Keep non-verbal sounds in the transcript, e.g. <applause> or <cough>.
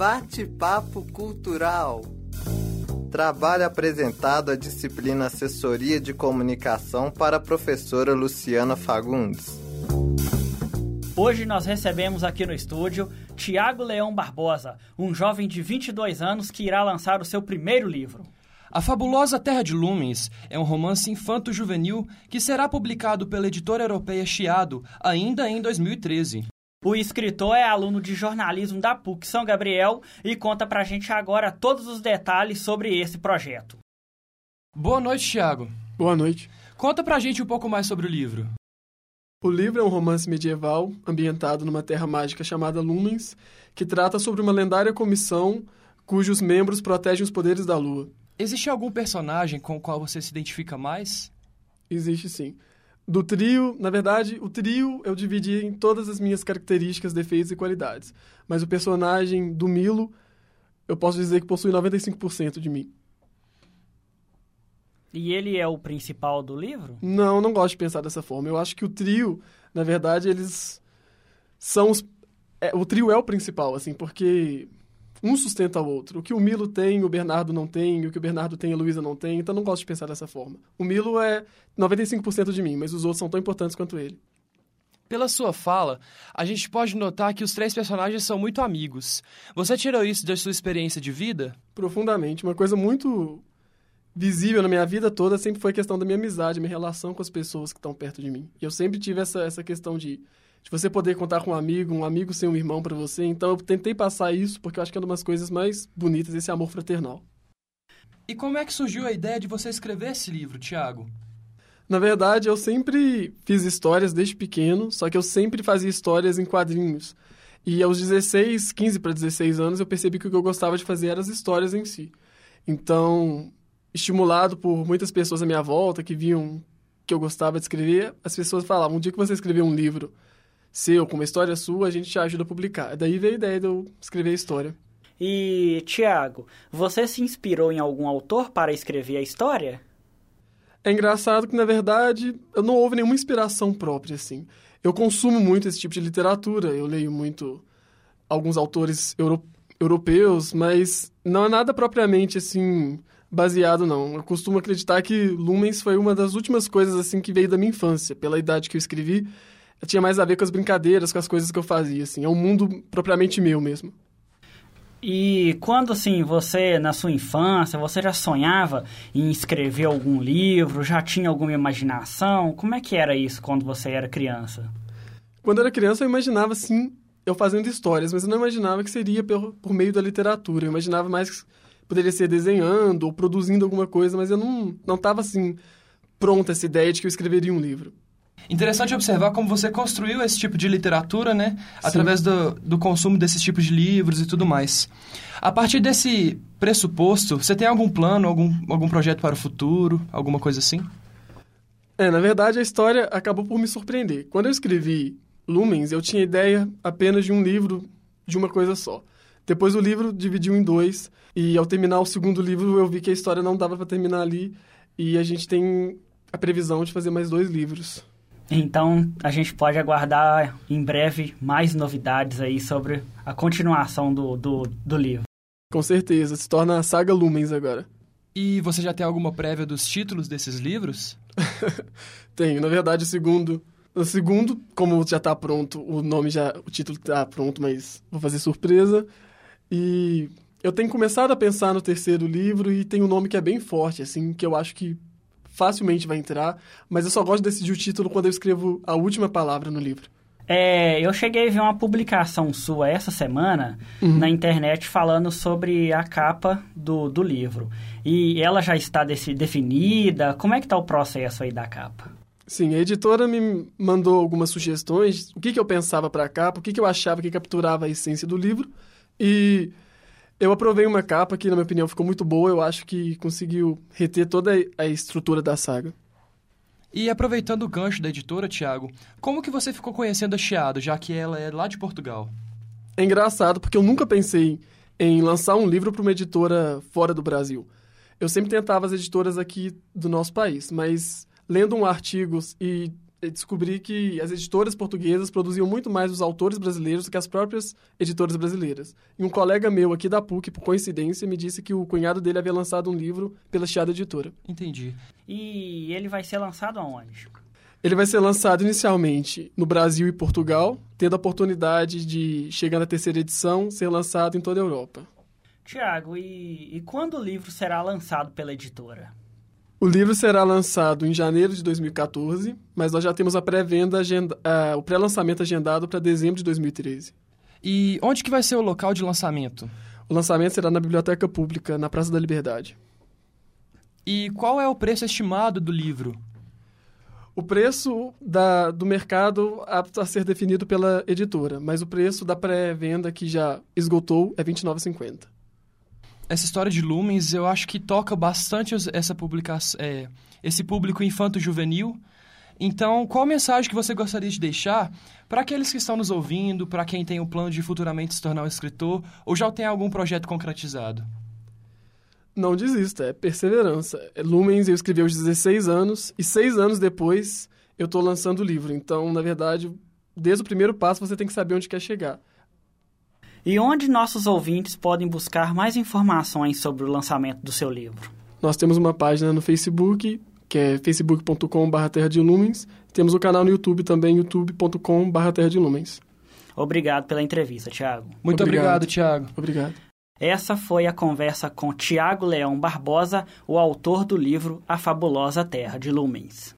Bate-papo cultural. Trabalho apresentado à disciplina Assessoria de Comunicação para a professora Luciana Fagundes. Hoje nós recebemos aqui no estúdio Tiago Leão Barbosa, um jovem de 22 anos que irá lançar o seu primeiro livro. A Fabulosa Terra de Lumens é um romance infanto-juvenil que será publicado pela editora europeia Chiado ainda em 2013. O escritor é aluno de jornalismo da PUC São Gabriel e conta pra gente agora todos os detalhes sobre esse projeto. Boa noite, Tiago. Boa noite. Conta pra gente um pouco mais sobre o livro. O livro é um romance medieval ambientado numa terra mágica chamada Lumens, que trata sobre uma lendária comissão cujos membros protegem os poderes da lua. Existe algum personagem com o qual você se identifica mais? Existe sim. Do trio, na verdade, o trio eu dividi em todas as minhas características, defeitos e qualidades. Mas o personagem do Milo, eu posso dizer que possui 95% de mim. E ele é o principal do livro? Não, não gosto de pensar dessa forma. Eu acho que o trio, na verdade, eles são os. É, o trio é o principal, assim, porque um sustenta o outro. O que o Milo tem, o Bernardo não tem, o que o Bernardo tem, a Luísa não tem, então não gosto de pensar dessa forma. O Milo é 95% de mim, mas os outros são tão importantes quanto ele. Pela sua fala, a gente pode notar que os três personagens são muito amigos. Você tirou isso da sua experiência de vida? Profundamente. Uma coisa muito visível na minha vida toda sempre foi a questão da minha amizade, minha relação com as pessoas que estão perto de mim. E eu sempre tive essa, essa questão de, de você poder contar com um amigo, um amigo ser um irmão para você. Então eu tentei passar isso porque eu acho que é uma das coisas mais bonitas, esse amor fraternal. E como é que surgiu a ideia de você escrever esse livro, Tiago? Na verdade, eu sempre fiz histórias desde pequeno, só que eu sempre fazia histórias em quadrinhos. E aos 16, 15 para 16 anos, eu percebi que o que eu gostava de fazer eram as histórias em si. Então, estimulado por muitas pessoas à minha volta que viam que eu gostava de escrever, as pessoas falavam: um dia que você escrever um livro seu, com uma história sua, a gente te ajuda a publicar. Daí veio a ideia de eu escrever a história. E, Tiago, você se inspirou em algum autor para escrever a história? É engraçado que, na verdade, eu não houve nenhuma inspiração própria, assim. Eu consumo muito esse tipo de literatura, eu leio muito alguns autores euro europeus, mas não é nada propriamente, assim, baseado, não. Eu costumo acreditar que Lumens foi uma das últimas coisas, assim, que veio da minha infância. Pela idade que eu escrevi, tinha mais a ver com as brincadeiras, com as coisas que eu fazia, assim. É um mundo propriamente meu mesmo. E quando assim você na sua infância você já sonhava em escrever algum livro, já tinha alguma imaginação? Como é que era isso quando você era criança? Quando eu era criança eu imaginava sim eu fazendo histórias, mas eu não imaginava que seria por, por meio da literatura. Eu imaginava mais que poderia ser desenhando ou produzindo alguma coisa, mas eu não não estava assim pronta essa ideia de que eu escreveria um livro. Interessante observar como você construiu esse tipo de literatura, né? Sim. Através do, do consumo desses tipos de livros e tudo mais. A partir desse pressuposto, você tem algum plano, algum, algum projeto para o futuro, alguma coisa assim? É, na verdade, a história acabou por me surpreender. Quando eu escrevi Lumens, eu tinha ideia apenas de um livro de uma coisa só. Depois o livro dividiu em dois, e ao terminar o segundo livro, eu vi que a história não dava para terminar ali, e a gente tem a previsão de fazer mais dois livros. Então a gente pode aguardar em breve mais novidades aí sobre a continuação do, do, do livro. Com certeza, se torna a saga Lumens agora. E você já tem alguma prévia dos títulos desses livros? <laughs> Tenho, na verdade, o segundo. O segundo, como já está pronto, o nome já. O título está pronto, mas vou fazer surpresa. E eu tenho começado a pensar no terceiro livro e tem um nome que é bem forte, assim, que eu acho que facilmente vai entrar, mas eu só gosto de decidir o título quando eu escrevo a última palavra no livro. É, eu cheguei a ver uma publicação sua essa semana uhum. na internet falando sobre a capa do, do livro. E ela já está desse, definida? Como é que está o processo aí da capa? Sim, a editora me mandou algumas sugestões, o que, que eu pensava para a capa, o que, que eu achava que capturava a essência do livro. E eu aprovei uma capa que, na minha opinião, ficou muito boa. Eu acho que conseguiu reter toda a estrutura da saga. E aproveitando o gancho da editora, Tiago, como que você ficou conhecendo a Chiado, já que ela é lá de Portugal? É engraçado, porque eu nunca pensei em lançar um livro para uma editora fora do Brasil. Eu sempre tentava as editoras aqui do nosso país, mas lendo um artigo e descobri que as editoras portuguesas produziam muito mais os autores brasileiros do que as próprias editoras brasileiras. E um colega meu aqui da PUC, por coincidência, me disse que o cunhado dele havia lançado um livro pela Chiada Editora. Entendi. E ele vai ser lançado aonde? Ele vai ser lançado inicialmente no Brasil e Portugal, tendo a oportunidade de, chegando à terceira edição, ser lançado em toda a Europa. Tiago, e, e quando o livro será lançado pela editora? O livro será lançado em janeiro de 2014, mas nós já temos a pré-venda, agenda, uh, o pré-lançamento agendado para dezembro de 2013. E onde que vai ser o local de lançamento? O lançamento será na Biblioteca Pública, na Praça da Liberdade. E qual é o preço estimado do livro? O preço da, do mercado apto a ser definido pela editora, mas o preço da pré-venda que já esgotou é R$ 29,50 essa história de Lumens, eu acho que toca bastante essa publicação, é, esse público infanto-juvenil. Então, qual mensagem que você gostaria de deixar para aqueles que estão nos ouvindo, para quem tem o plano de futuramente se tornar um escritor, ou já tem algum projeto concretizado? Não desista, é perseverança. Lumens eu escrevi aos 16 anos, e seis anos depois eu estou lançando o livro. Então, na verdade, desde o primeiro passo você tem que saber onde quer chegar. E onde nossos ouvintes podem buscar mais informações sobre o lançamento do seu livro? Nós temos uma página no Facebook, que é facebook.com.br Terra de Lumens. Temos o canal no YouTube também, youtube.com.br Terra de Lumens. Obrigado pela entrevista, Tiago. Muito obrigado, Tiago. Obrigado. Essa foi a conversa com Tiago Leão Barbosa, o autor do livro A Fabulosa Terra de Lumens.